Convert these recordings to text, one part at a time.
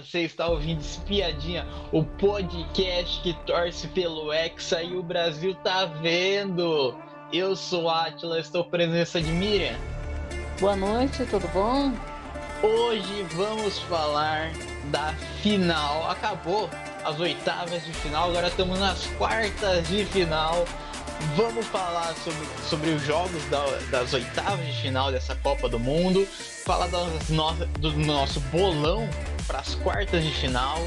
você está ouvindo Espiadinha, o podcast que torce pelo Hexa e o Brasil tá vendo. Eu sou Atila, estou presença de Miriam. Boa noite, tudo bom? Hoje vamos falar da final. Acabou as oitavas de final, agora estamos nas quartas de final. Vamos falar sobre, sobre os jogos da, das oitavas de final dessa Copa do Mundo, falar das no, do nosso bolão para as quartas de final.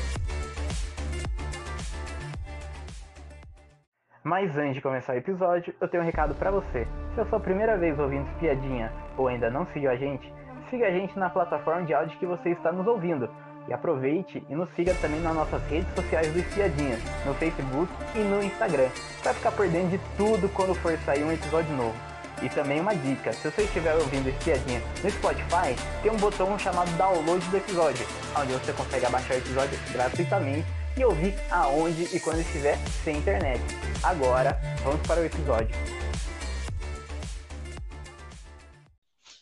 Mas antes de começar o episódio, eu tenho um recado para você. Se é a sua primeira vez ouvindo Espiadinha ou ainda não seguiu a gente, siga a gente na plataforma de áudio que você está nos ouvindo e aproveite e nos siga também nas nossas redes sociais do Espiadinha, no Facebook e no Instagram, para ficar por dentro de tudo quando for sair um episódio novo. E também uma dica, se você estiver ouvindo Espiadinha no Spotify, tem um botão chamado download do episódio, onde você consegue abaixar o episódio gratuitamente e ouvir aonde e quando estiver sem internet. Agora, vamos para o episódio.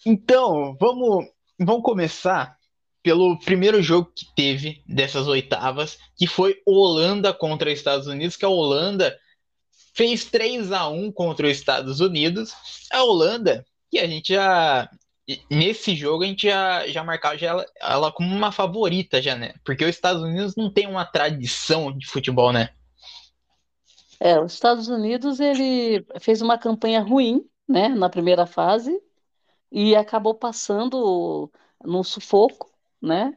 Então, vamos, vamos começar pelo primeiro jogo que teve dessas oitavas, que foi Holanda contra Estados Unidos, que a Holanda fez 3 a 1 contra os Estados Unidos. A Holanda, que a gente já nesse jogo a gente já, já marcava já ela, ela como uma favorita já, né? Porque os Estados Unidos não tem uma tradição de futebol, né? É, os Estados Unidos ele fez uma campanha ruim, né, na primeira fase e acabou passando no sufoco né?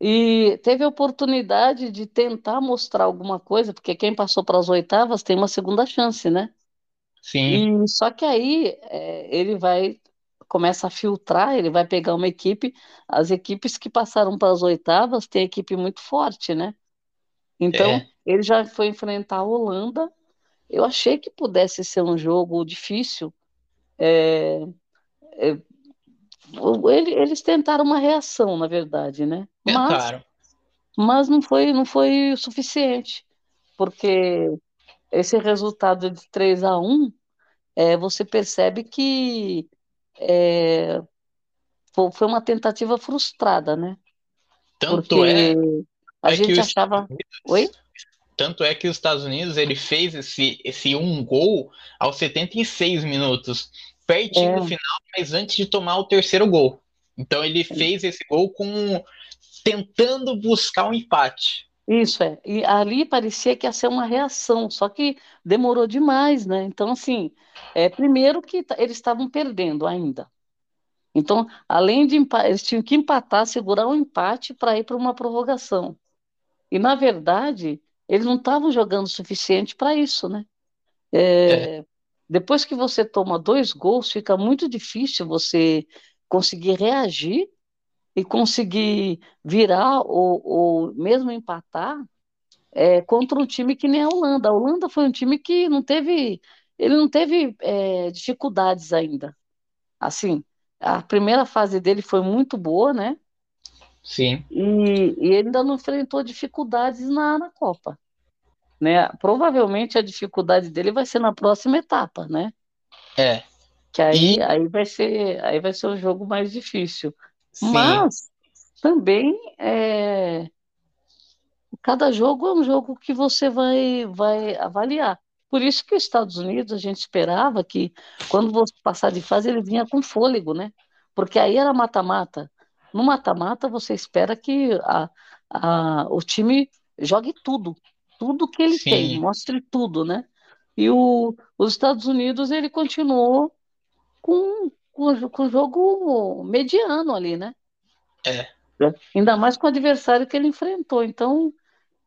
E teve a oportunidade de tentar mostrar alguma coisa, porque quem passou para as oitavas tem uma segunda chance, né? Sim. E só que aí é, ele vai começa a filtrar, ele vai pegar uma equipe, as equipes que passaram para as oitavas têm equipe muito forte, né? Então, é. ele já foi enfrentar a Holanda. Eu achei que pudesse ser um jogo difícil. É, é, eles tentaram uma reação, na verdade, né? Tentaram. Mas, mas não foi, não foi o suficiente, porque esse resultado de 3 a 1 é, você percebe que é, foi uma tentativa frustrada, né? Tanto porque é, a é gente achava. Unidos, Oi? Tanto é que os Estados Unidos ele fez esse, esse um gol aos 76 minutos pertinho é. do final, mas antes de tomar o terceiro gol. Então ele fez esse gol com tentando buscar um empate. Isso é. E ali parecia que ia ser uma reação, só que demorou demais, né? Então, assim, é, primeiro que eles estavam perdendo ainda. Então, além de empatar, eles tinham que empatar, segurar um empate para ir para uma prorrogação. E, na verdade, eles não estavam jogando o suficiente para isso, né? É, é. Depois que você toma dois gols, fica muito difícil você conseguir reagir e conseguir virar ou, ou mesmo empatar é, contra um time que nem a Holanda. A Holanda foi um time que não teve, ele não teve é, dificuldades ainda. Assim, a primeira fase dele foi muito boa, né? Sim. E, e ele ainda não enfrentou dificuldades na, na Copa né? Provavelmente a dificuldade dele vai ser na próxima etapa, né? É. Que aí, e... aí vai ser aí vai ser o jogo mais difícil. Sim. Mas também é... cada jogo é um jogo que você vai vai avaliar. Por isso que os Estados Unidos a gente esperava que quando você passar de fase ele vinha com fôlego, né? Porque aí era mata-mata. No mata-mata você espera que a, a, o time jogue tudo, tudo que ele Sim. tem, mostre tudo, né? E o, os Estados Unidos, ele continuou com, com, com jogo mediano ali, né? É. Ainda mais com o adversário que ele enfrentou. Então,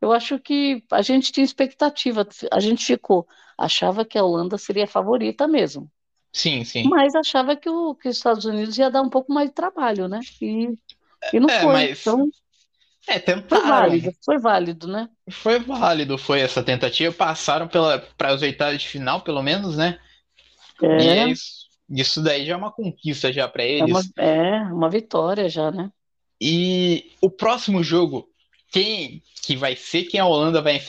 eu acho que a gente tinha expectativa, a gente ficou, achava que a Holanda seria a favorita mesmo. Sim, sim. Mas achava que, o, que os Estados Unidos ia dar um pouco mais de trabalho, né? E, e não é, foi. Mas... Então, é, tentaram. Foi válido, foi válido, né? Foi válido, foi essa tentativa. Passaram para as oitavas de final, pelo menos, né? É. E é isso, isso daí já é uma conquista já para eles. É uma, é uma vitória já, né? E o próximo jogo, quem que vai ser quem a Holanda vai,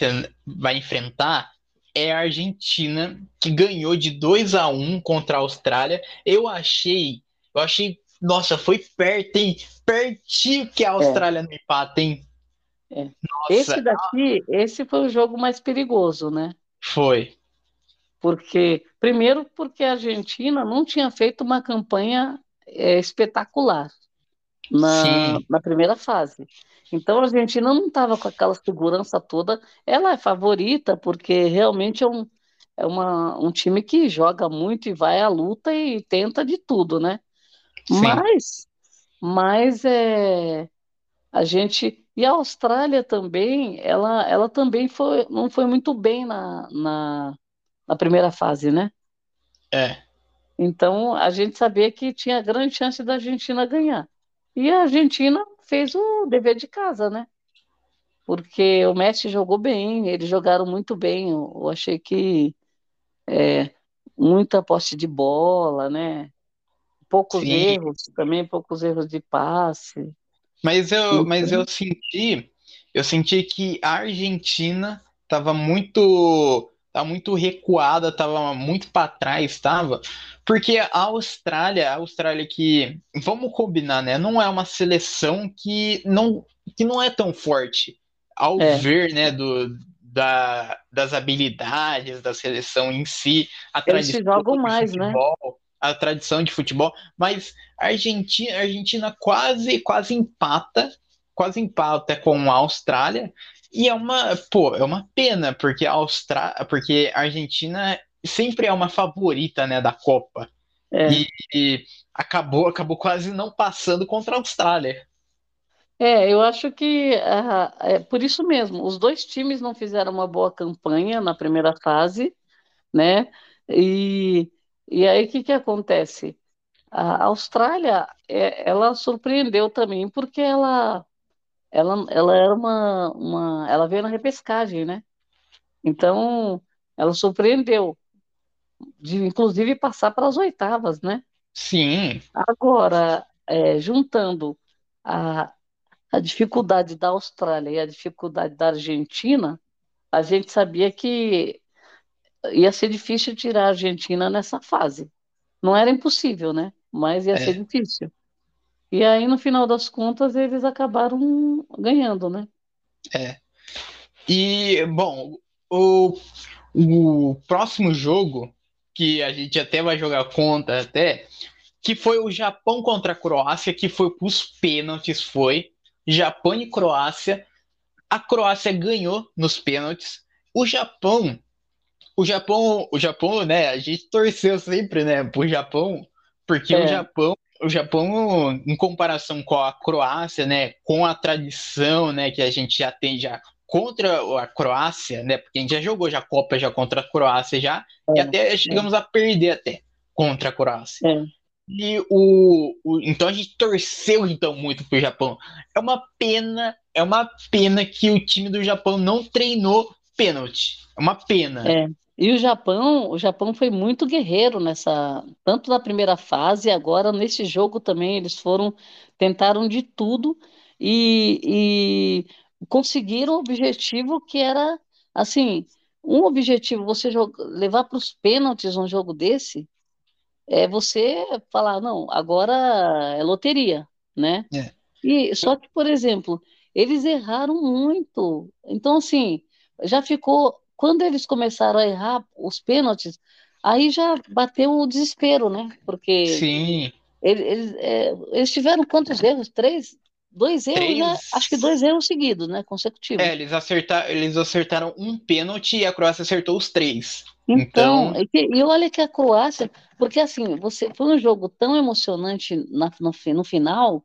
vai enfrentar é a Argentina, que ganhou de 2 a 1 contra a Austrália. Eu achei, eu achei nossa, foi perto, hein? Pertinho que a Austrália é. no empate, hein? É. Esse daqui, esse foi o jogo mais perigoso, né? Foi. Porque, primeiro, porque a Argentina não tinha feito uma campanha é, espetacular na, na primeira fase. Então a Argentina não estava com aquela segurança toda. Ela é favorita porque realmente é um, é uma, um time que joga muito e vai à luta e tenta de tudo, né? Sim. Mas, mas é, a gente e a Austrália também, ela, ela também foi, não foi muito bem na, na, na primeira fase, né? É. Então a gente sabia que tinha grande chance da Argentina ganhar. E a Argentina fez o dever de casa, né? Porque o Messi jogou bem, eles jogaram muito bem. Eu, eu achei que é, muita posse de bola, né? Poucos Sim. erros, também poucos erros de passe. Mas eu, Então- mas eu senti, eu senti que a Argentina estava muito, tá muito recuada, estava muito para trás, estava, porque a Austrália, a Austrália que, vamos combinar, né, não é uma seleção que não, que não é tão forte, ao É. ver, né, do, da, das habilidades da seleção em si, a Eles se tradição jogam mais, né? A tradição de futebol, mas a Argentina, a Argentina quase, quase empata, quase empata com a Austrália, e é uma, pô, é uma pena, porque a Austrália, porque a Argentina sempre é uma favorita, né, da Copa, É. e, e acabou, acabou quase não passando contra a Austrália. É, eu acho que ah, é por isso mesmo. Os dois times não fizeram uma boa campanha na primeira fase, né? E, e aí o que que acontece? A Austrália, é, ela surpreendeu também porque ela, ela, ela era uma, uma, ela veio na repescagem, né? Então, ela surpreendeu, de inclusive passar para as oitavas, né? Sim, Agora, é, juntando a, a dificuldade da Austrália e a dificuldade da Argentina, a gente sabia que ia ser difícil tirar a Argentina nessa fase. Não era impossível, né? Mas ia É. ser difícil. E aí, no final das contas, eles acabaram ganhando, né? E, bom, o, o próximo jogo, que a gente até vai jogar conta até, que foi o Japão contra a Croácia, que foi os pênaltis, foi Japão e Croácia. A Croácia ganhou nos pênaltis. O Japão, o Japão, o Japão, né, a gente torceu sempre, né, pro Japão, porque É. o Japão o Japão, em comparação com a Croácia, né, com a tradição, né, que a gente já tem já contra a Croácia, né, porque a gente já jogou já Copa já contra a Croácia já, e É, até chegamos a perder até contra a Croácia. É. E o, o- então a gente torceu então muito pro Japão. É uma pena, é uma pena que o time do Japão não treinou pênalti. É uma pena. É. E o Japão, o Japão foi muito guerreiro nessa, tanto na primeira fase, agora nesse jogo também eles foram, tentaram de tudo e, e conseguiram o objetivo que era, assim, um objetivo, você joga- levar para os pênaltis um jogo desse, é você falar, não, agora é loteria, né? É. E só que, por exemplo, eles erraram muito. Então, assim, já ficou. Quando eles começaram a errar os pênaltis, aí já bateu o desespero, né? Porque Sim, ele- eles, é, eles tiveram quantos erros? Três? Dois erros, Três. né? Acho que dois erros seguidos, né? Consecutivos. é, eles acertaram, eles acertaram um pênalti e a Croácia acertou os três. Então, Então- e, olha que a Croácia, porque assim, você foi um jogo tão emocionante na- no, no final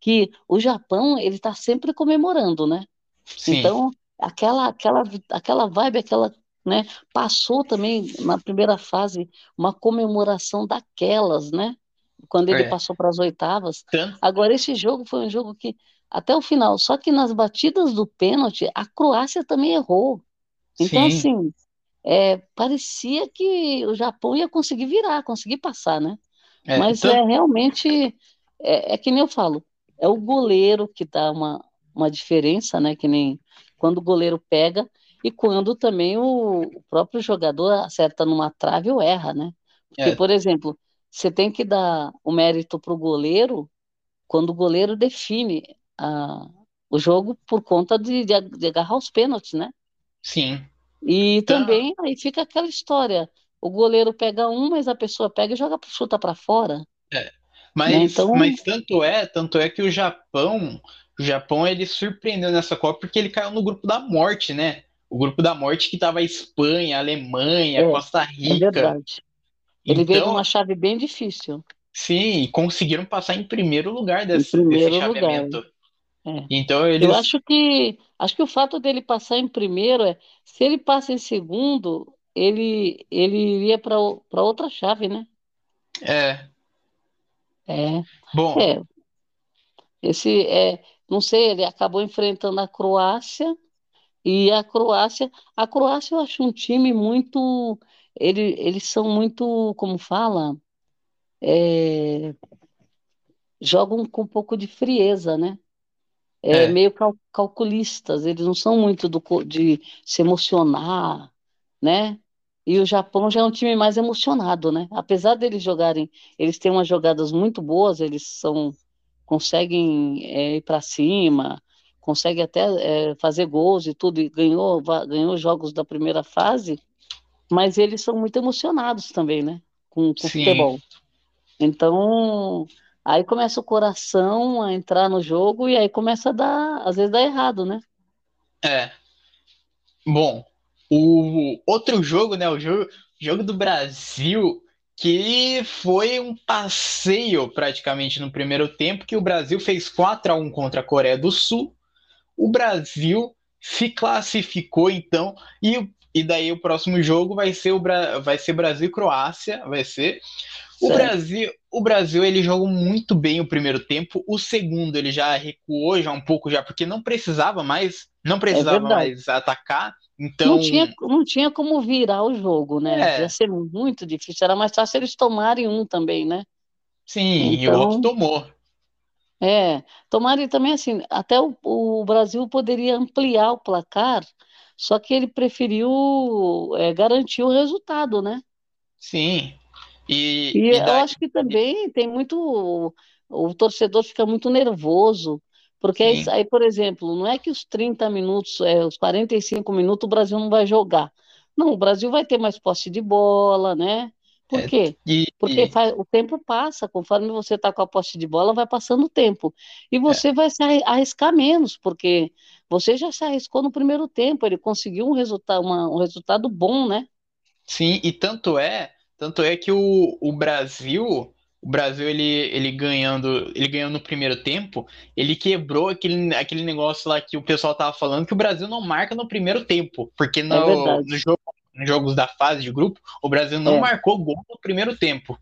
que o Japão ele está sempre comemorando, né? Sim, Então, aquela, aquela, aquela vibe, aquela, né? Passou também na primeira fase uma comemoração daquelas, né? Quando ele É. passou para as oitavas. tanto, Agora, esse jogo foi um jogo que, até o final, só que nas batidas do pênalti, a Croácia também errou. Então, sim, assim, é, parecia que o Japão ia conseguir virar, conseguir passar, né? é, Mas tanto- é realmente, é, é que nem eu falo, é o goleiro que dá uma, uma diferença, né? Que nem quando o goleiro pega e quando também o, próprio jogador acerta numa trave ou erra, né? Porque, É. por exemplo, você tem que dar o mérito para o goleiro quando o goleiro define a, o jogo por conta de, de, de agarrar os pênaltis, né? Sim. E então... também aí fica aquela história. O goleiro pega um, mas a pessoa pega e joga chuta para fora. É. Mas, né? então... mas tanto é, tanto é que o Japão, o Japão ele surpreendeu nessa Copa porque ele caiu no grupo da morte, né? O grupo da morte que tava a Espanha, a Alemanha, é, Costa é Rica. É verdade. Ele então, veio numa chave bem difícil. Sim, conseguiram passar em primeiro lugar desse, primeiro desse chaveamento. Lugar. É. Então eles... Eu acho que acho que o fato dele passar em primeiro é se ele passa em segundo, ele ele iria para outra chave, né? É. É. Bom. É. Esse é, não sei, ele acabou enfrentando a Croácia e a Croácia, a Croácia eu acho um time muito, ele, eles são muito, como fala, é, jogam com um pouco de frieza, né? É, é. meio cal calculistas, eles não são muito do, de se emocionar, né? E o Japão já é um time mais emocionado, né? Apesar deles jogarem, eles têm umas jogadas muito boas, eles são conseguem é, ir para cima, conseguem até é, fazer gols e tudo, e ganhou, ganhou jogos da primeira fase, mas eles são muito emocionados também, né? Com, com futebol. Então, Aí começa o coração a entrar no jogo e aí começa a dar, às vezes dá errado, né? É. Bom, o outro jogo, né, o jogo, jogo do Brasil, que foi um passeio praticamente no primeiro tempo, que o Brasil fez 4 a 1 contra a Coreia do Sul. O Brasil se classificou então e, e daí o próximo jogo vai ser o vai ser Brasil e Croácia, vai ser o Brasil, o Brasil ele jogou muito bem o primeiro tempo. O segundo ele já recuou já um pouco já porque não precisava mais, não precisava é mais atacar. Então não tinha, não tinha como virar o jogo, né? É. Ia ser muito difícil. Era mais fácil eles tomarem um também, né? Sim, então, e o então outro tomou. É, tomarem também assim, até o, o Brasil poderia ampliar o placar, só que ele preferiu é, garantir o resultado, né? Sim. E, e, e eu acho que também tem muito. O torcedor fica muito nervoso, porque aí, aí, por exemplo, não é que os 30 minutos, é, os 45 minutos o Brasil não vai jogar. Não, o Brasil vai ter mais posse de bola, né? Por é, quê? E, Porque e... Faz, o tempo passa, conforme você está com a posse de bola, vai passando o tempo. E você é. vai se arriscar menos, porque você já se arriscou no primeiro tempo, ele conseguiu um resultado, uma, um resultado bom, né? Sim, e tanto é tanto é que o, o Brasil, o Brasil ele, ele ganhando, ele ganhando no primeiro tempo, ele quebrou aquele, aquele negócio lá que o pessoal tava falando que o Brasil não marca no primeiro tempo, porque no, é no jogo, nos jogos da fase de grupo, o Brasil não é. marcou gol no primeiro tempo.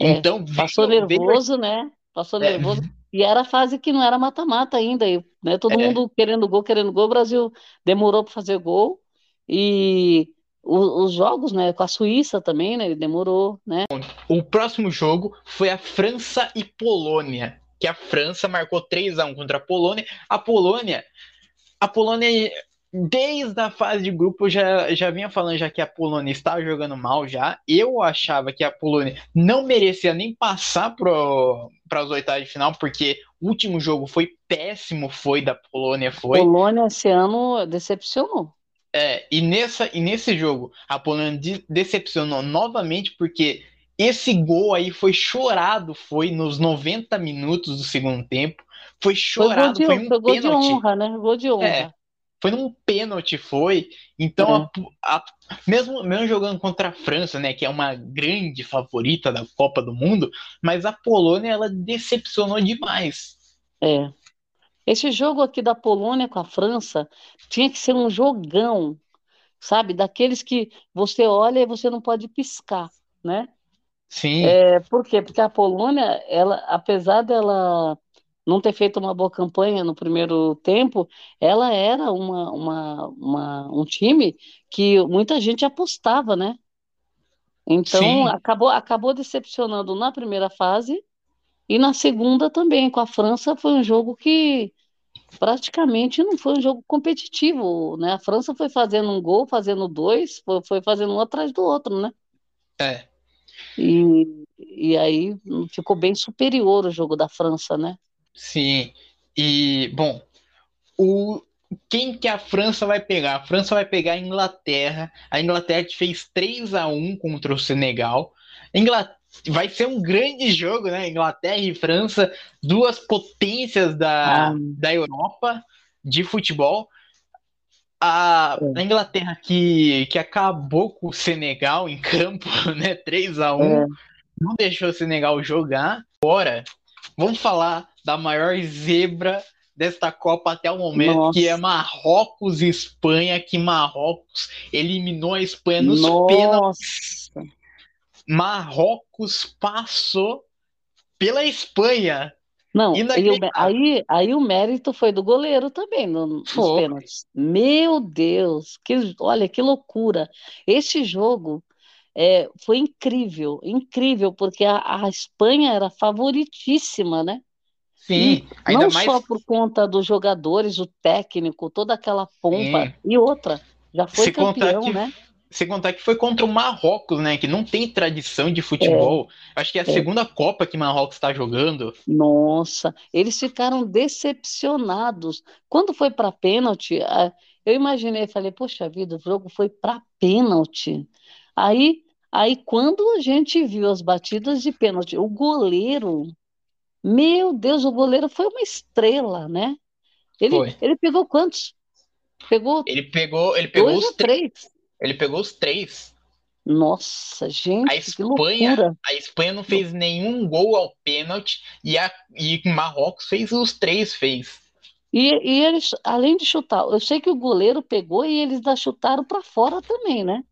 É. Então, passou veio, nervoso, veio... né? Passou é. nervoso. E era a fase que não era mata-mata ainda, né? Todo é. mundo querendo gol, querendo gol. O Brasil demorou para fazer gol. E os, jogos, né, com a Suíça também, né, ele demorou, né? O próximo jogo foi a França e Polônia, que a França marcou 3 a 1 contra a Polônia. A Polônia, a Polônia desde a fase de grupo já já vinha falando já que a Polônia estava jogando mal já. Eu achava que a Polônia não merecia nem passar para as oitavas de final, porque o último jogo foi péssimo, foi da Polônia, foi. Polônia esse ano decepcionou. É, e, nessa, e nesse jogo, a Polônia de, decepcionou novamente, porque esse gol aí foi chorado, foi nos 90 minutos do segundo tempo. Foi chorado, foi, foi um foi gol pênalti. de honra, né? Gol de honra. É, foi num pênalti, foi. Então, é. a, a, mesmo, mesmo jogando contra a França, né, que é uma grande favorita da Copa do Mundo, mas a Polônia ela decepcionou demais. É. Esse jogo aqui da Polônia com a França tinha que ser um jogão, sabe? Daqueles que você olha e você não pode piscar, né? Sim. É, por quê? Porque a Polônia, ela, apesar dela não ter feito uma boa campanha no primeiro tempo, ela era uma, uma, uma um time que muita gente apostava, né? Então acabou, acabou decepcionando na primeira fase e na segunda também, com a França, foi um jogo que praticamente não foi um jogo competitivo, né? A França foi fazendo um gol, fazendo dois, foi, fazendo um atrás do outro, né? É. E, e aí ficou bem superior o jogo da França, né? Sim. E, bom, o quem que a França vai pegar? A França vai pegar a Inglaterra. A Inglaterra fez 3 a 1 contra o Senegal. Inglaterra vai ser um grande jogo, né? Inglaterra e França, duas potências da, ah. da Europa de futebol. A, a, Inglaterra que, que acabou com o Senegal em campo, né? 3 a 1 é. não deixou o Senegal jogar. Agora, vamos falar da maior zebra desta Copa até o momento, Nossa. que é Marrocos e Espanha, que Marrocos eliminou a Espanha nos Nossa. pênaltis. Marrocos passou pela Espanha. Não, aí, aí o mérito foi do goleiro também no, nos foi. pênaltis. Meu Deus, que, olha que loucura. Esse jogo é, foi incrível, incrível, porque a, a Espanha era favoritíssima, né? Sim, ainda não mais... só por conta dos jogadores, o técnico, toda aquela pompa Sim. e outra, já foi Se campeão, que, né? Sem contar que foi contra o Marrocos, né? Que não tem tradição de futebol. É, Acho que é a é. segunda Copa que Marrocos está jogando. Nossa, eles ficaram decepcionados. Quando foi para pênalti, eu imaginei, falei, poxa vida, o jogo foi para pênalti. Aí, aí quando a gente viu as batidas de pênalti, o goleiro meu Deus, o goleiro foi uma estrela, né? Ele, foi. ele pegou quantos? Pegou. Ele pegou, ele pegou os três. Ele pegou os três. Nossa, gente, a Espanha, A Espanha não fez nenhum gol ao pênalti e a e Marrocos fez os três, fez. E, e eles, além de chutar, eu sei que o goleiro pegou e eles da chutaram para fora também, né?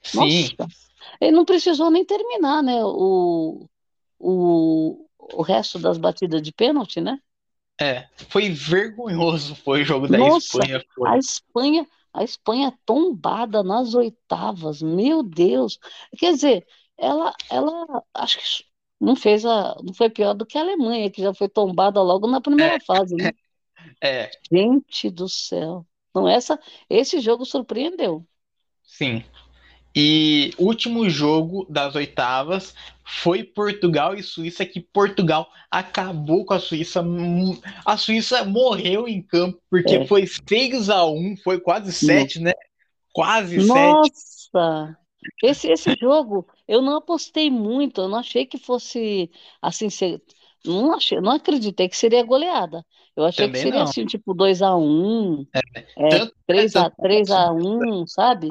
Sim. Nossa, ele não precisou nem terminar, né? O, o, o resto das batidas de pênalti, né? É, foi vergonhoso foi o jogo da Nossa, Espanha. Foi. A Espanha, a Espanha tombada nas oitavas, meu Deus. Quer dizer, ela, ela acho que não fez a, não foi pior do que a Alemanha, que já foi tombada logo na primeira é, fase, né? É. Gente do céu. Não essa, esse jogo surpreendeu. Sim. E o último jogo das oitavas foi Portugal e Suíça, que Portugal acabou com a Suíça. A Suíça morreu em campo, porque é. foi 6 a 1 foi quase 7, né? Quase Nossa. 7. Nossa! Esse, esse jogo eu não apostei muito, eu não achei que fosse assim. Ser, não, achei, não acreditei que seria goleada. Eu achei Também que seria não. assim, tipo 2x1, é. é, 3x1, sabe?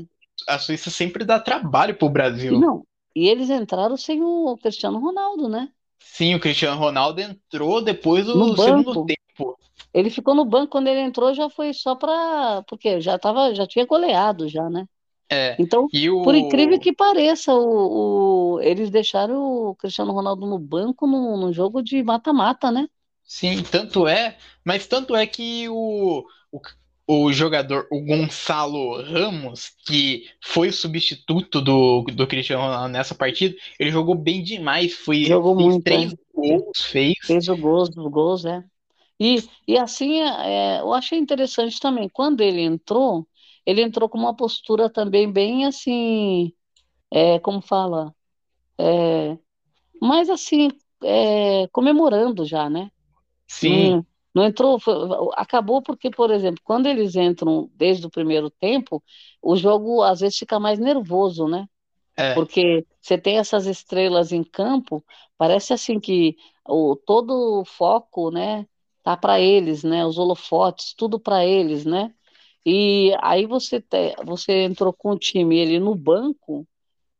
A Suíça sempre dá trabalho pro Brasil. Não, e eles entraram sem o Cristiano Ronaldo, né? Sim, o Cristiano Ronaldo entrou depois do segundo tempo. Ele ficou no banco quando ele entrou, já foi só para porque já tava, já tinha goleado já, né? É, então, o... por incrível que pareça, o, o, eles deixaram o Cristiano Ronaldo no banco no, no jogo de mata-mata, né? Sim, tanto é, mas tanto é que o, o, o jogador, o Gonçalo Ramos, que foi o substituto do, do Cristiano Ronaldo nessa partida, ele jogou bem demais. Foi, jogou fez muito, três é. gols, fez. Fez o gols, os gols, é. E, e assim, é, eu achei interessante também, quando ele entrou, ele entrou com uma postura também bem assim, é, como fala, é, mais assim, é, comemorando já, né? Sim. Hum, não entrou, foi, acabou porque, por exemplo, quando eles entram desde o primeiro tempo, o jogo às vezes fica mais nervoso, né? É. Porque você tem essas estrelas em campo, parece assim que o, todo o foco, né, tá para eles, né? Os holofotes, tudo para eles, né? E aí você te, você entrou com o time ele no banco,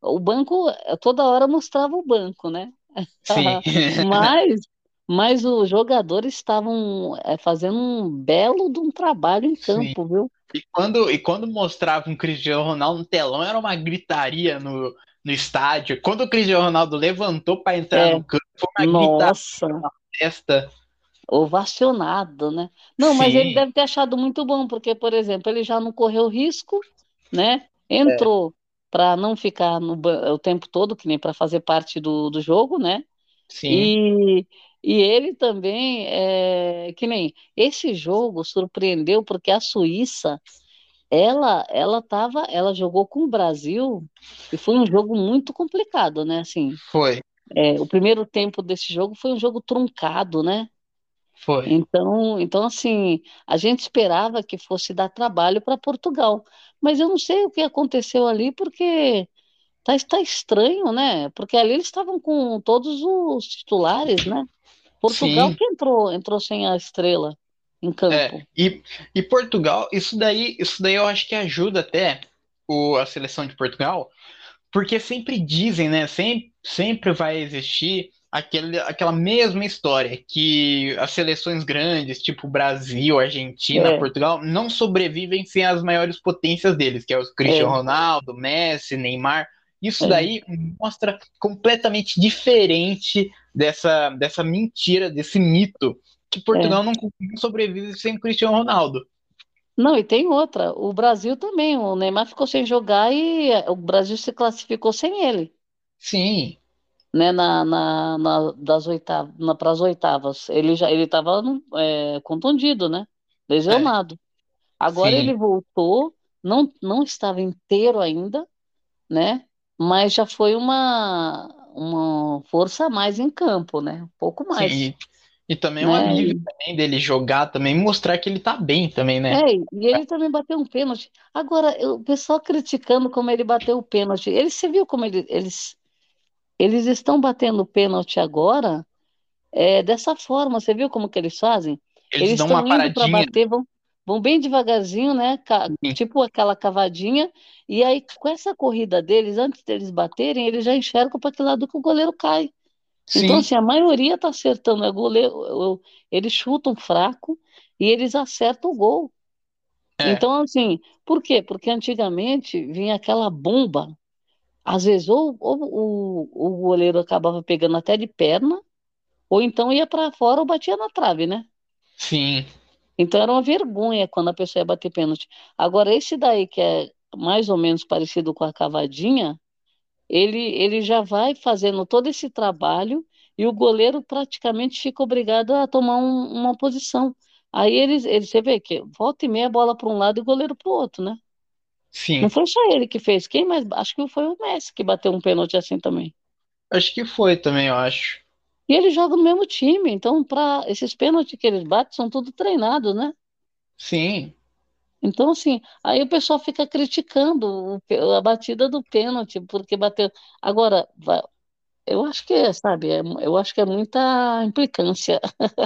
o banco toda hora mostrava o banco, né? Sim. Mas mas os jogadores estavam é, fazendo um belo de um trabalho em campo, Sim. viu? E quando, e quando mostrava um Cristiano Ronaldo no telão, era uma gritaria no, no estádio. Quando o Cristiano Ronaldo levantou para entrar é. no campo, foi uma Nossa. gritaria na festa. Ovacionado, né? Não, Sim. mas ele deve ter achado muito bom, porque, por exemplo, ele já não correu risco, né? Entrou é. para não ficar no o tempo todo, que nem para fazer parte do, do jogo, né? Sim. E, e ele também, é, que nem esse jogo surpreendeu porque a Suíça, ela, ela tava, ela jogou com o Brasil e foi um jogo muito complicado, né? Assim, foi. É, o primeiro tempo desse jogo foi um jogo truncado, né? Foi. Então, então assim, a gente esperava que fosse dar trabalho para Portugal, mas eu não sei o que aconteceu ali, porque tá, tá estranho, né? Porque ali eles estavam com todos os titulares, né? Portugal Sim. que entrou, entrou sem a estrela em campo. É, e, e Portugal, isso daí, isso daí eu acho que ajuda até o, a seleção de Portugal, porque sempre dizem, né? Sempre, sempre vai existir aquele, aquela mesma história, que as seleções grandes, tipo Brasil, Argentina, É, Portugal, não sobrevivem sem as maiores potências deles, que é os Cristiano é, Ronaldo, Messi, Neymar. Isso é. daí mostra completamente diferente dessa, dessa mentira, desse mito, que É. Portugal não, não sobrevive sem o Cristiano Ronaldo. Não, e tem outra. O Brasil também. O Neymar ficou sem jogar e eh, o Brasil se classificou sem ele, Sim, né? Na, na, na- das oitavas, na, para as oitavas. Ele já ele estava contundido, né? é, Lesionado. Agora ele sim, voltou, não, não estava inteiro ainda, né? Mas já foi uma, uma força a mais em campo, né? Um pouco sim. mais, E, e também um né? alívio E, também dele jogar também, mostrar que ele tá bem também, né? é, e ele também bateu um pênalti. Agora, o pessoal criticando como ele bateu o pênalti. Ele, você viu como ele, eles, eles estão batendo o pênalti agora é, dessa forma. Você viu como que eles fazem? Eles Eles dão uma estão indo para paradinha, bater, vão, vão bem devagarzinho, né? Tipo aquela cavadinha. E aí, com essa corrida deles, antes deles baterem, eles já enxergam para que lado que o goleiro cai. Então, sim, assim, a maioria tá acertando. É goleiro, eles chutam fraco e eles acertam o gol. é, Então, assim, por quê? Porque antigamente vinha aquela bomba. Às vezes, ou, ou o, o goleiro acabava pegando até de perna, ou então ia para fora ou batia na trave, né? sim, Então era uma vergonha quando a pessoa ia bater pênalti. Agora, esse daí, que é mais ou menos parecido com a cavadinha, ele, ele já vai fazendo todo esse trabalho e o goleiro praticamente fica obrigado a tomar um- uma posição. Aí eles, eles, você vê que volta e meia bola para um lado e o goleiro para o outro, né? Não sim. foi só ele que fez. Quem mais? Acho que foi o Messi que bateu um pênalti assim também. Acho que foi também, eu acho. E ele joga no mesmo time, então para esses pênaltis que eles batem são tudo treinados, né? Sim, Então, assim, aí o pessoal fica criticando a batida do pênalti, porque bateu. Agora, eu acho que é, sabe, é- eu acho que é muita implicância.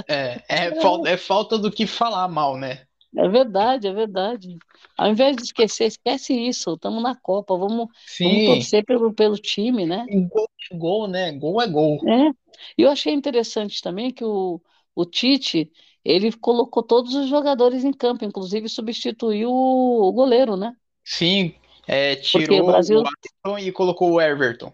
é, é, falta, é falta do que falar mal, né? É verdade, é verdade. Ao invés de esquecer, esquece isso. Estamos na Copa, vamos, vamos Sim, torcer pelo, pelo time, né? e gol é gol, né? Gol é gol. É. E eu achei interessante também que o, o Tite, ele colocou todos os jogadores em campo, inclusive substituiu o, o goleiro, né? Sim, é, o tirou o Brasil, Alisson e colocou o Everton.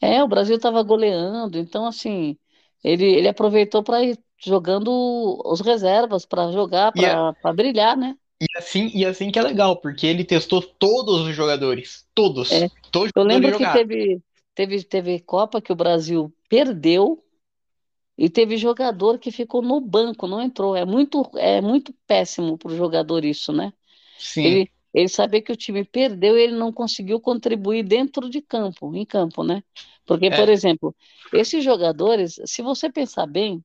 é, o Brasil estava goleando, então assim, ele, ele aproveitou para ir jogando os reservas para jogar, é- para para brilhar, né? e assim, e assim que é legal, porque ele testou todos os jogadores. Todos. É. Todos os Eu lembro que teve, teve, teve Copa que o Brasil perdeu e teve jogador que ficou no banco, não entrou. É muito, é muito péssimo para o jogador isso, né? Sim, Ele, ele sabia que o time perdeu e ele não conseguiu contribuir dentro de campo, em campo, né? Porque, por é, exemplo, esses jogadores, se você pensar bem,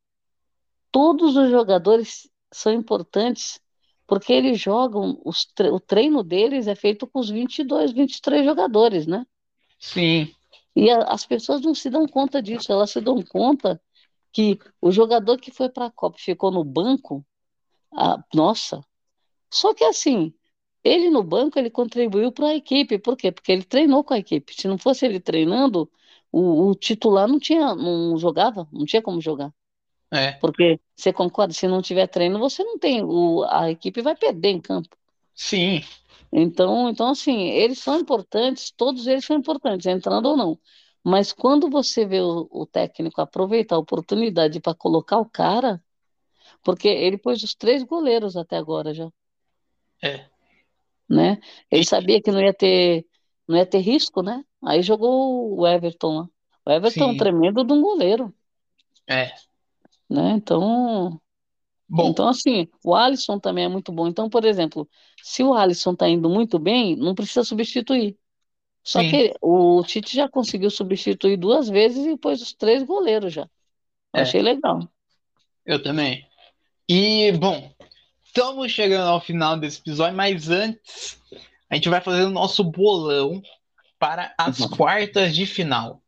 todos os jogadores são importantes porque eles jogam, tre- o treino deles é feito com os 22, 23 jogadores, né? sim, E a- as pessoas não se dão conta disso, elas se dão conta que o jogador que foi para a Copa e ficou no banco, ah, nossa, só que assim, ele no banco ele contribuiu para a equipe, por quê? Porque ele treinou com a equipe. Se não fosse ele treinando, o, o titular não tinha, não jogava, não tinha como jogar. É, Porque você concorda, se não tiver treino, você não tem, o, a equipe vai perder em campo. sim, Então, então assim, eles são importantes, todos eles são importantes, entrando ou não. Mas quando você vê o, o técnico aproveitar a oportunidade para colocar o cara, porque ele pôs os três goleiros até agora já, é. né? Ele sabia que não ia ter, não ia ter risco, né? Aí jogou o Everton lá. O Everton é um sim, tremendo de um goleiro, é. Né? Então, Bom, Então, assim, o Alisson também é muito bom. Então, por exemplo, se o Alisson está indo muito bem, não precisa substituir. Só sim, que o Tite já conseguiu substituir duas vezes e pôs os três goleiros já. É. achei legal. Eu também. E, bom, estamos chegando ao final desse episódio, mas antes a gente vai fazer o nosso bolão para as Uhum. quartas de final.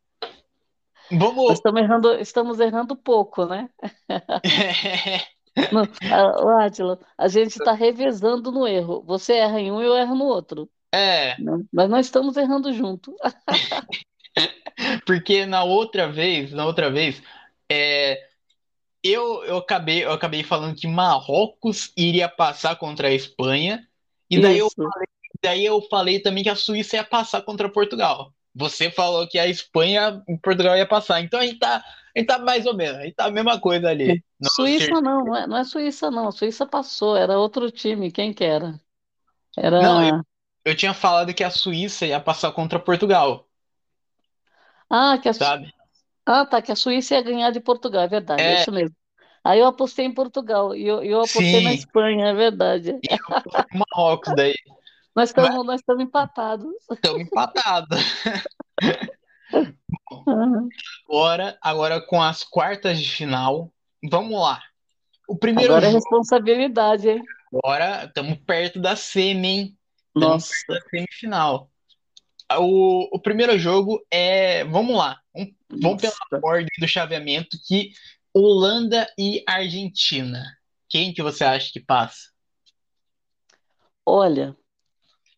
Vamos. Nós estamos errando, estamos errando pouco, né? Não, a, Átila, a gente está revezando no erro. Você erra em um e eu erro no outro. é, né? Mas nós estamos errando junto. porque na outra vez, na outra vez, é, eu, eu acabei, eu acabei falando que Marrocos iria passar contra a Espanha, e daí eu, Isso. daí eu falei também que a Suíça ia passar contra Portugal. Você falou que a Espanha e Portugal ia passar. Então a gente tá, a gente tá mais ou menos, a gente tá a mesma coisa ali. No Suíça não, não é, não é Suíça não. A Suíça passou, era outro time. Quem que era? Era. Não, Eu tinha falado que a Suíça ia passar contra Portugal, Ah, que a, sabe? ah, tá, que a Suíça ia ganhar de Portugal, é verdade, é É. isso mesmo. Aí eu apostei em Portugal e eu, eu apostei na Sim. Espanha, é verdade. E eu Marrocos daí. Nós estamos, nós estamos empatados. Estamos empatados. Agora, agora com as quartas de final, vamos lá. O primeiro Agora é jogo, responsabilidade, hein? agora estamos perto da semi, hein? Nossa, perto da semifinal. O, o primeiro jogo é, vamos lá, um- vamos pela ordem do chaveamento que Holanda e Argentina. Quem que você acha que passa? Olha,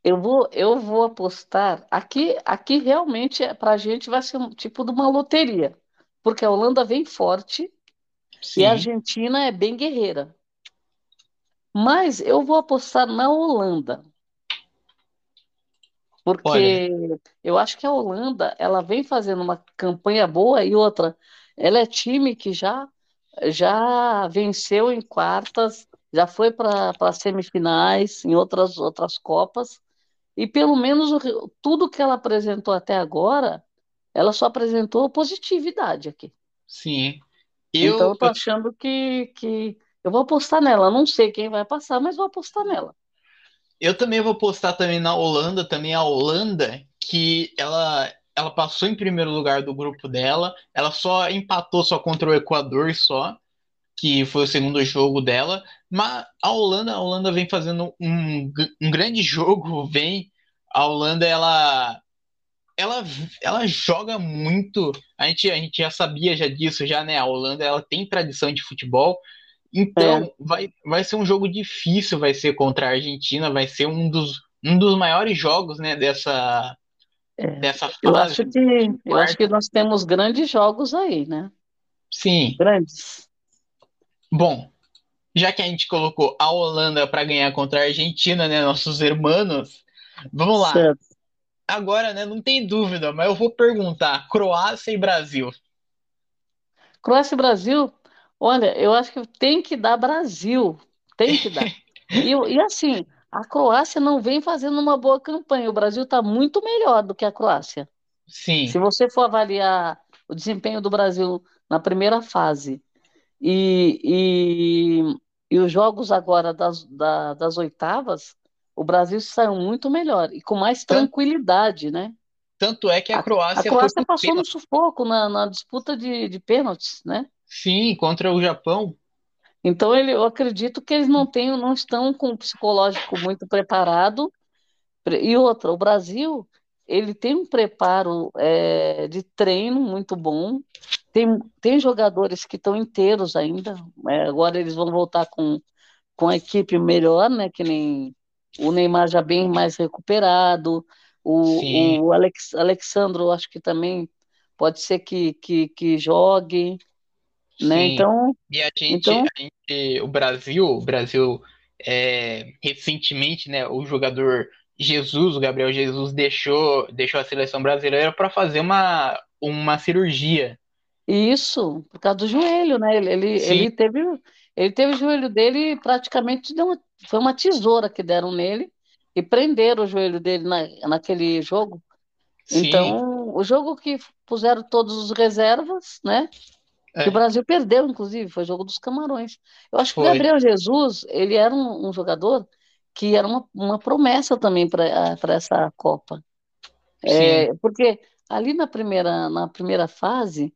eu vou, eu vou apostar. Aqui, aqui realmente para a gente vai ser um tipo de uma loteria, porque a Holanda vem forte e Sim, a Argentina é bem guerreira. Mas eu vou apostar na Holanda, olha, porque eu acho que a Holanda ela vem fazendo uma campanha boa e outra, ela é time que já já venceu em quartas, já foi para para semifinais em outras outras Copas e pelo menos tudo que ela apresentou até agora, ela só apresentou positividade aqui. sim. Então Eu, eu tô achando que que eu vou apostar nela. Não sei quem vai passar, mas vou apostar nela. Eu também vou postar também na Holanda, também a Holanda, que ela, ela passou em primeiro lugar do grupo dela, ela só empatou só contra o Equador só, que foi o segundo jogo dela, mas a Holanda, a Holanda vem fazendo um, um grande jogo, vem, a Holanda ela ela, ela joga muito, a gente, a gente já sabia já disso já, né? A Holanda ela tem tradição de futebol, então vai, vai ser um jogo difícil, vai ser contra a Argentina, vai ser um dos, um dos maiores jogos, né, dessa, É, dessa eu fase. acho que eu acho que nós temos grandes jogos aí, né? Sim. Grandes. Bom, já que a gente colocou a Holanda para ganhar contra a Argentina, né, nossos irmãos, vamos lá. Certo. Agora, né, não tem dúvida, mas eu vou perguntar: Croácia e Brasil. Croácia e Brasil, olha, eu acho que tem que dar Brasil, tem que dar. E, e assim, a Croácia não vem fazendo uma boa campanha. O Brasil está muito melhor do que a Croácia. Sim, Se você for avaliar o desempenho do Brasil na primeira fase e, e, e os jogos agora das, da- das oitavas, o Brasil saiu muito melhor e com mais tranquilidade, né? tanto é que a A Croácia foi Croácia passou no pênalti. sufoco na, na disputa de, de pênaltis, né? Sim, contra o Japão. Então ele, eu acredito que eles não têm, não estão com o psicológico muito preparado. Pre- E outra, o Brasil, ele tem um preparo é, de treino muito bom. Tem, tem jogadores que estão inteiros ainda. É, agora eles vão voltar com, com a equipe melhor, né? Que nem o Neymar já bem mais recuperado. O, Sim. o Alex, Alexandro, acho que também pode ser que, que, que jogue, né? Sim. Então, E a gente, Então- a gente, o Brasil, o Brasil, é, recentemente, né, o jogador Jesus, o Gabriel Jesus, deixou, deixou a seleção brasileira para fazer uma, uma cirurgia. Isso, por causa do joelho, né? Ele, ele, ele teve, ele teve o joelho dele praticamente deu uma- foi uma tesoura que deram nele e prenderam o joelho dele na, naquele jogo. Sim, Então, o jogo que puseram todos os reservas, né? Que É. o Brasil perdeu, inclusive, foi o jogo dos Camarões. Eu acho que o Foi. Gabriel Jesus, ele era um, um jogador que era uma, uma promessa também para para essa Copa. É, porque ali na primeira, na primeira fase,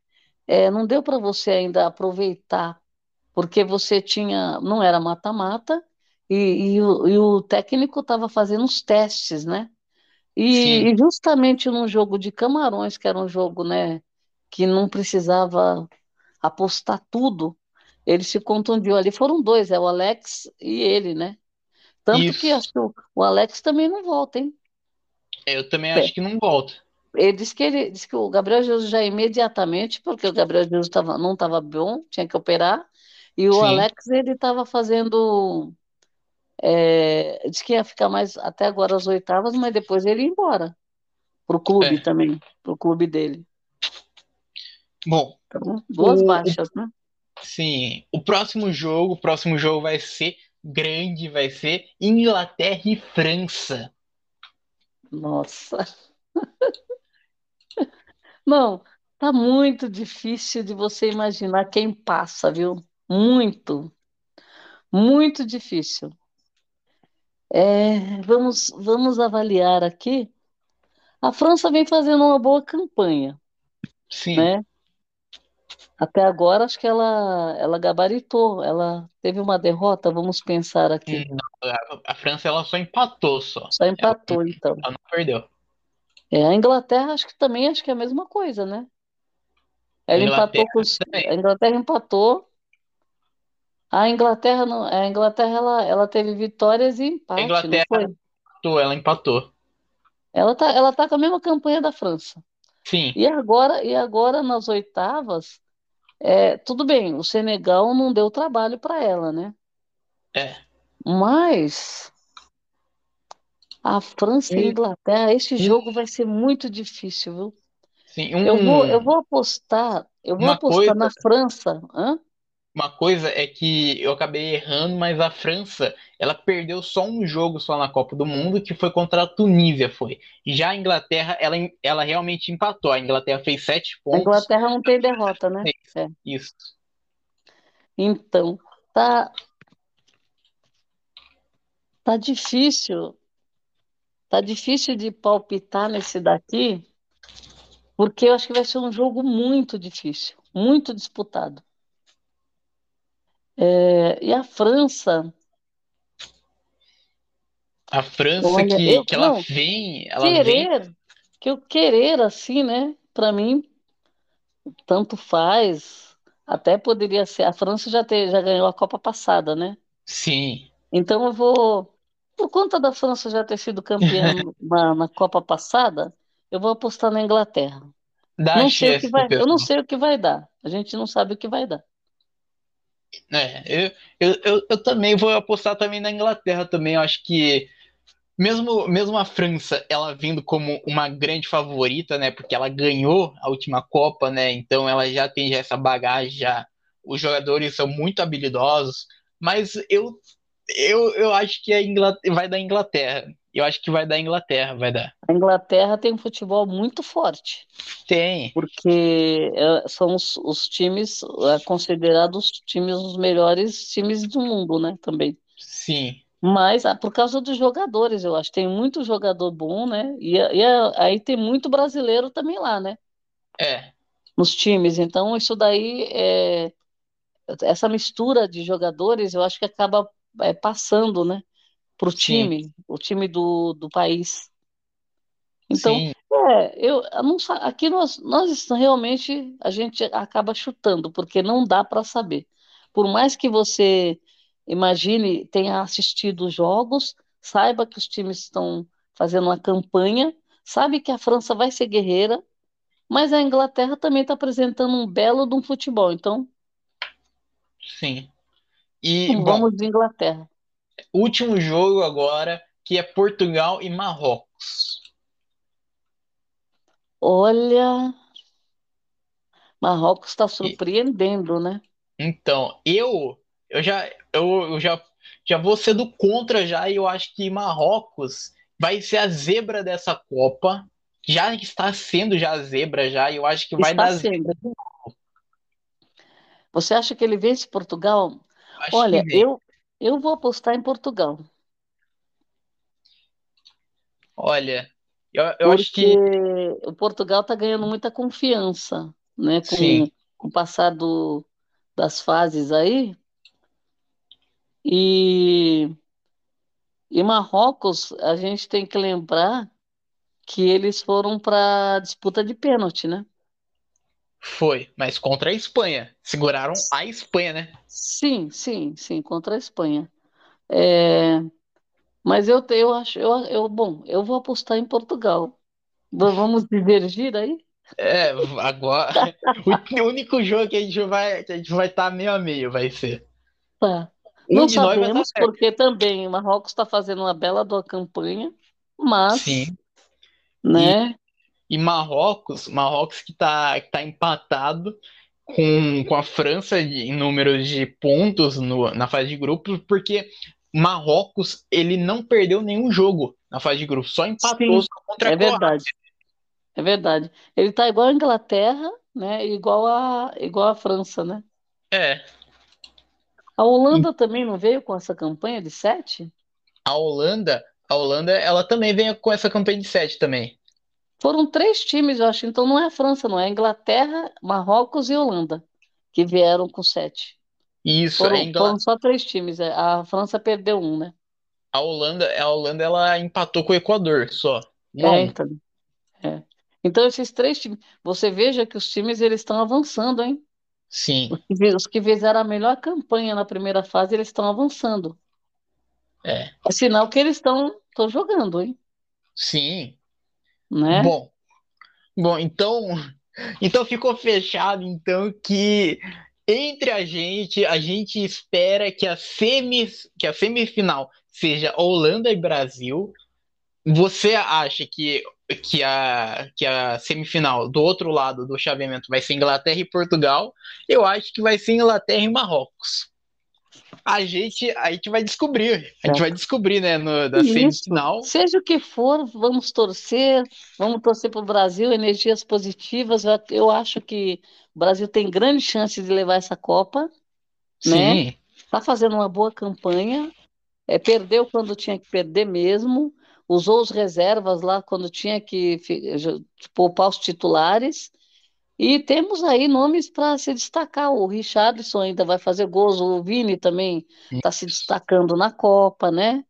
é, não deu para você ainda aproveitar, porque você tinha, não era mata-mata, e, e, o, e o técnico estava fazendo os testes, né? E, e, justamente num jogo de Camarões, que era um jogo, né, que não precisava apostar tudo, ele se contundiu ali. Foram dois, é o Alex e ele, né? Tanto Isso. que acho que o Alex também não volta, hein? Eu também acho é. que não volta. Ele disse que ele disse que o Gabriel Jesus já imediatamente, porque o Gabriel Jesus tava, não estava bom, tinha que operar, e o Sim. Alex ele estava fazendo é, disse que ia ficar mais até agora as oitavas, mas depois ele ia embora pro clube é. também, pro clube dele. Bom, então, duas o, baixas, né? Sim, o próximo jogo, o próximo jogo vai ser grande, vai ser Inglaterra e França. Nossa. Não, tá muito difícil de você imaginar quem passa, viu? Muito. Muito difícil. É, vamos, vamos avaliar aqui. A França vem fazendo uma boa campanha, Sim. né? Até agora, acho que ela, ela gabaritou. Ela teve uma derrota, vamos pensar aqui. Não, a, França ela só empatou só. Só empatou, ela, então. Ela não perdeu. É, a Inglaterra acho que também acho que é a mesma coisa, né? Ela empatou com os, a Inglaterra empatou. A Inglaterra não, a Inglaterra ela, ela teve vitórias e empate, a Inglaterra não foi? empatou, ela empatou. Ela tá, ela tá com a mesma campanha da França. Sim. E agora, e agora nas oitavas, é, tudo bem, o Senegal não deu trabalho para ela, né? É. Mas a França e a Inglaterra, esse jogo vai ser muito difícil, viu? Sim, um, Eu vou, eu vou apostar, eu vou apostar coisa, na França. Hã? Uma coisa é que eu acabei errando, mas a França, ela perdeu só um jogo só na Copa do Mundo, que foi contra a Tunísia, foi. Já a Inglaterra, ela, ela realmente empatou. A Inglaterra fez sete pontos. A Inglaterra não tem derrota, né? É. Isso. Então, tá tá difícil Tá difícil de palpitar nesse daqui, porque eu acho que vai ser um jogo muito difícil, muito disputado. É, e a França. A França Olha, que, eu, que ela não, vem. Ela querer, vem... que eu querer assim, né? Para mim, tanto faz. Até poderia ser. A França já, ter, já ganhou a Copa passada, né? Sim. Então eu vou por conta da França já ter sido campeã na, na Copa passada, eu vou apostar na Inglaterra. Dá não sei o que vai, eu não sei o que vai dar. A gente não sabe o que vai dar. É, eu, eu, eu, eu também vou apostar também na Inglaterra também. Eu acho que mesmo, mesmo a França, ela vindo como uma grande favorita, né? Porque ela ganhou a última Copa, né? Então ela já tem já essa bagagem, já. Os jogadores são muito habilidosos, mas eu eu, eu acho que a Inglaterra, vai dar Inglaterra. Eu acho que vai dar Inglaterra, vai dar. A Inglaterra tem um futebol muito forte. Tem. Porque é, são os, os times é, considerados os times os melhores times do mundo, né? Também. Sim. Mas ah, por causa dos jogadores, eu acho. Tem muito jogador bom, né? E, e aí tem muito brasileiro também lá, né? É. Nos times. Então, isso daí é. Essa mistura de jogadores, eu acho que acaba é, passando, né, para o time, o time do, do país. Então, Sim. é, eu não aqui nós, nós realmente a gente acaba chutando, porque não dá para saber. Por mais que você imagine, tenha assistido os jogos, saiba que os times estão fazendo uma campanha, sabe que a França vai ser guerreira, mas a Inglaterra também está apresentando um belo de um futebol, então. Sim. E, Vamos bom, de Inglaterra. Último jogo agora, que é Portugal e Marrocos. Olha, Marrocos está surpreendendo, e, né? Então, eu, eu já, eu, eu já, já vou sendo contra já e eu acho que Marrocos vai ser a zebra dessa Copa. Já está sendo já a zebra já, e eu acho que vai está dar sendo. Você acha que ele vence Portugal? Acho Olha, eu, eu vou apostar em Portugal. Olha, eu, eu acho que. o Portugal está ganhando muita confiança, né? Com, Sim. com o passar do, das fases aí. E, e Marrocos, a gente tem que lembrar que eles foram para disputa de pênalti, né? Foi, mas contra a Espanha. Seguraram a Espanha, né? Sim, sim, sim, contra a Espanha. É, mas eu, eu acho, eu, eu, bom, eu vou apostar em Portugal. Vamos divergir aí? É, agora o único jogo que a gente vai que a gente vai estar tá meio a meio vai ser. Tá. Um Não sabemos porque também o Marrocos está fazendo uma bela boa campanha, mas Sim. né? E, Marrocos, Marrocos que está tá empatado com, com a França em número de pontos no, na fase de grupos, porque Marrocos ele não perdeu nenhum jogo na fase de grupos, só empatou Sim, contra a é verdade. É verdade. Ele tá igual a Inglaterra, né? Igual a, igual a França, né? É. A Holanda também não veio com essa campanha de sete? A Holanda, a Holanda, ela também veio com essa campanha de sete também. Foram três times, eu acho. Então não é a França, não é a Inglaterra, Marrocos e Holanda que vieram com sete. Isso, foram, a Ingl... foram só três times. É, a França perdeu um, né? A Holanda, a Holanda ela empatou com o Equador só. Não. É, então. É. Então, esses três times, você veja que os times eles estão avançando, hein? Sim. Os que, os que fizeram a melhor campanha na primeira fase, eles estão avançando. É. É sinal que eles estão jogando, hein? Sim. Né? Bom, bom, então, então ficou fechado então que entre a gente, a gente espera que a, semis, que a semifinal seja Holanda e Brasil. Você acha que que a, que a semifinal do outro lado do chaveamento vai ser Inglaterra e Portugal, eu acho que vai ser Inglaterra e Marrocos. A gente, a gente vai descobrir, a gente vai descobrir, né, no, da semifinal. Seja o que for, vamos torcer, vamos torcer para o Brasil, energias positivas. Eu, eu acho que o Brasil tem grande chance de levar essa Copa, né? Sim. Tá fazendo uma boa campanha, é, perdeu quando tinha que perder mesmo, usou os reservas lá quando tinha que poupar os titulares. E temos aí nomes para se destacar. O Richardson ainda vai fazer gols, o Vini também está se destacando na Copa, né?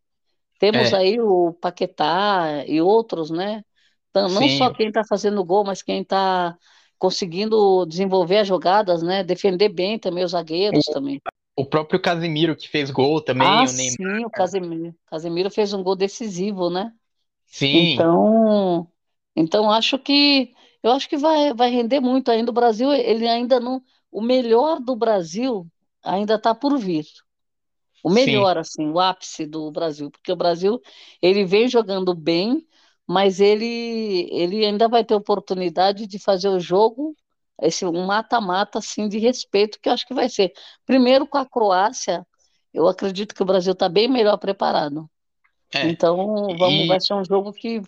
Temos é. aí o Paquetá e outros, né? Então, não Sim. só quem está fazendo gol, mas quem está conseguindo desenvolver as jogadas, né? Defender bem também os zagueiros o, também. O próprio Casemiro que fez gol também. Ah, o sim, o Casemiro. Casemiro fez um gol decisivo, né? Sim. Então, então acho que eu acho que vai, vai render muito ainda. O Brasil, ele ainda não. O melhor do Brasil ainda está por vir. O melhor, Sim. assim, o ápice do Brasil, porque o Brasil ele vem jogando bem, mas ele, ele ainda vai ter oportunidade de fazer o jogo esse um mata-mata assim de respeito que eu acho que vai ser. Primeiro com a Croácia, eu acredito que o Brasil está bem melhor preparado. É. Então vamos, e... vai ser um jogo que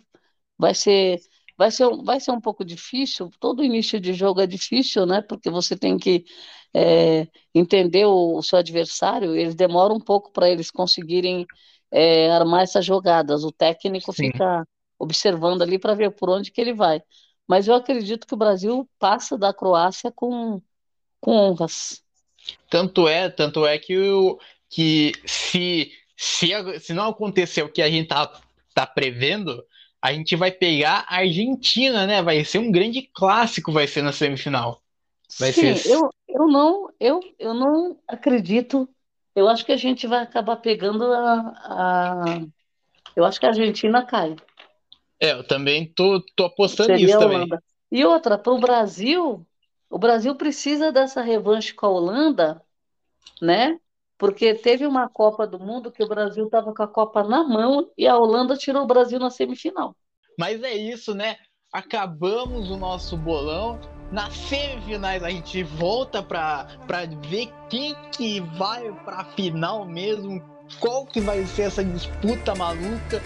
vai ser vai ser, vai ser um pouco difícil. Todo início de jogo é difícil, né? Porque você tem que é, entender o, o, seu adversário. Eles demoram um pouco para eles conseguirem é, armar essas jogadas. O técnico Sim. fica observando ali para ver por onde que ele vai. Mas eu acredito que o Brasil passa da Croácia com, com honras. Tanto é, tanto é que, o, que se, se, se não acontecer o que a gente tá, tá prevendo, a gente vai pegar a Argentina, né? Vai ser um grande clássico, vai ser na semifinal. Vai Sim, ser... eu, eu não eu, eu não acredito. Eu acho que a gente vai acabar pegando a, a... eu acho que a Argentina cai. É, eu também tô, tô apostando Seria nisso também. E outra, para o Brasil, o Brasil precisa dessa revanche com a Holanda, né? Porque teve uma Copa do Mundo que o Brasil estava com a Copa na mão e a Holanda tirou o Brasil na semifinal. Mas é isso, né? Acabamos o nosso bolão. Nas semifinais a gente volta para ver quem que vai para a final mesmo, qual que vai ser essa disputa maluca.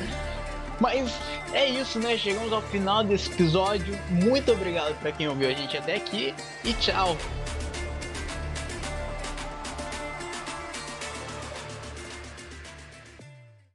Mas é isso, né? Chegamos ao final desse episódio. Muito obrigado para quem ouviu a gente até aqui e tchau.